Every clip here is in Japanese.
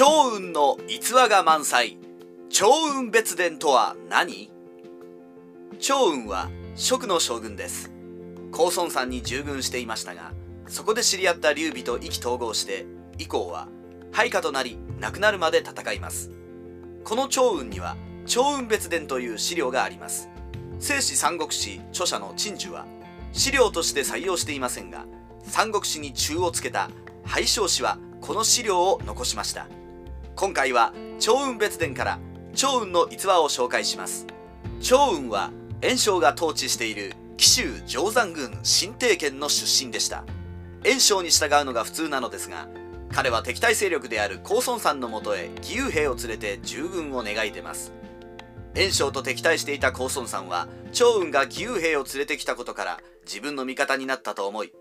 趙雲の逸話が満載。趙雲別伝とは何？趙雲は蜀の将軍です。高孫山に従軍していましたがそこで知り合った劉備と意気投合して以降は配下となり亡くなるまで戦います。この趙雲には趙雲別伝という資料があります。聖史三国志著者の陳樹は資料として採用していませんが三国志に中をつけた廃将氏はこの資料を残しました。今回は趙雲別伝から趙雲の逸話を紹介します。趙雲は袁紹が統治している紀州定山郡新帝県の出身でした。袁紹に従うのが普通なのですが彼は敵対勢力である高孫さんのもとへ義勇兵を連れて従軍を願い出ます。袁紹と敵対していた高孫さんは趙雲が義勇兵を連れてきたことから自分の味方になったと思い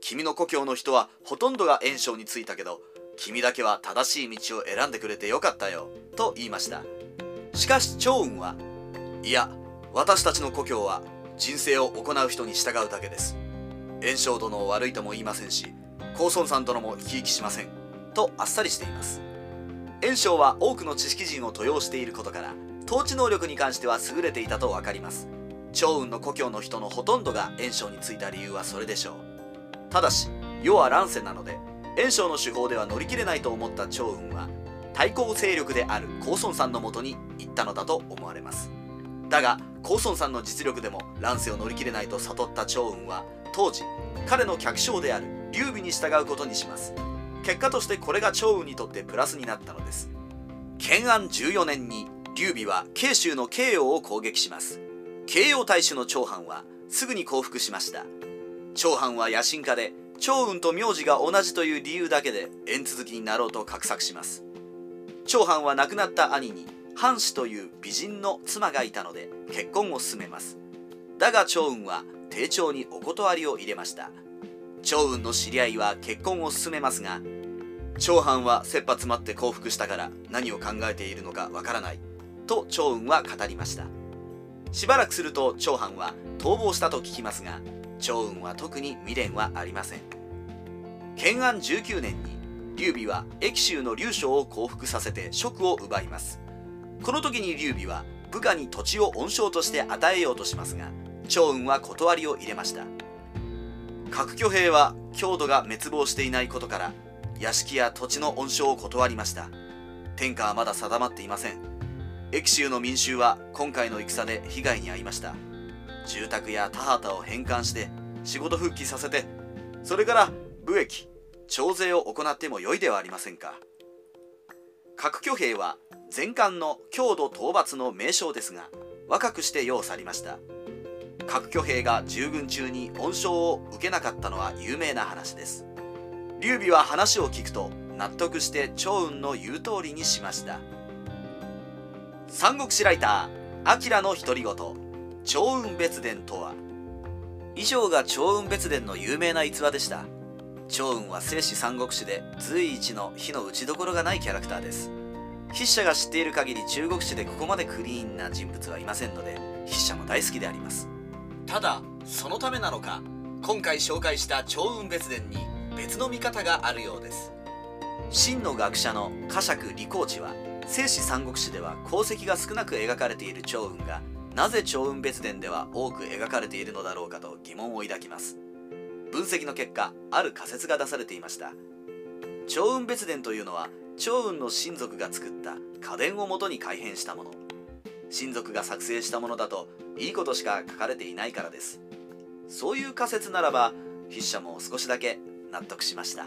君の故郷の人はほとんどが袁紹についたけど君だけは正しい道を選んでくれてよかったよと言いました。しかし趙雲はいや私たちの故郷は人生を行う人に従うだけです。袁紹殿を悪いとも言いませんし高孫さん殿も生き生きしませんとあっさりしています。袁紹は多くの知識人を登用していることから統治能力に関しては優れていたと分かります。趙雲の故郷の人のほとんどが袁紹についた理由はそれでしょう。ただし世は乱世なので袁紹の手法では乗り切れないと思った趙雲は対抗勢力である高孫さんのもとに行ったのだと思われます。だが高孫さんの実力でも乱世を乗り切れないと悟った趙雲は当時彼の客商である劉備に従うことにします。結果としてこれが趙雲にとってプラスになったのです。建安14年に劉備は慶州の慶陽を攻撃します。慶陽大使の長藩はすぐに降伏しました。長藩は野心家で長雲と名字が同じという理由だけで縁続きになろうと画策します。長藩は亡くなった兄に藩士という美人の妻がいたので結婚を進めます。だが長雲は丁重にお断りを入れました。長雲の知り合いは結婚を進めますが長藩は切羽詰まって降伏したから何を考えているのかわからないと長雲は語りました。しばらくすると長藩は逃亡したと聞きますが長雲は特に未練はありません。建安19年に劉備は益州の劉将を降伏させて職を奪います。この時に劉備は部下に土地を恩賞として与えようとしますが長雲は断りを入れました。各挙兵は郷土が滅亡していないことから屋敷や土地の恩賞を断りました。天下はまだ定まっていません。益州の民衆は今回の戦で被害に遭いました。住宅や田畑を返還して仕事復帰させてそれから武役徴税を行ってもよいではありませんか。各挙兵は前漢の郷土討伐の名称ですが若くして世を去りました。各挙兵が従軍中に恩賞を受けなかったのは有名な話です。劉備は話を聞くと納得して趙雲の言う通りにしました。三国志ライター明の独り言。趙雲別伝とは以上が趙雲別伝の有名な逸話でした。趙雲は聖史三国志で随一の火の打ちどころがないキャラクターです。筆者が知っている限り中国史でここまでクリーンな人物はいませんので筆者も大好きであります。ただそのためなのか今回紹介した趙雲別伝に別の見方があるようです。真の学者の呵責李光地は聖史三国志では功績が少なく描かれている趙雲がなぜ趙雲別伝では多く描かれているのだろうかと疑問を抱きます。分析の結果ある仮説が出されていました。趙雲別伝というのは趙雲の親族が作った家電をもとに改変したもの。親族が作成したものだといいことしか書かれていないからです。そういう仮説ならば筆者も少しだけ納得しました。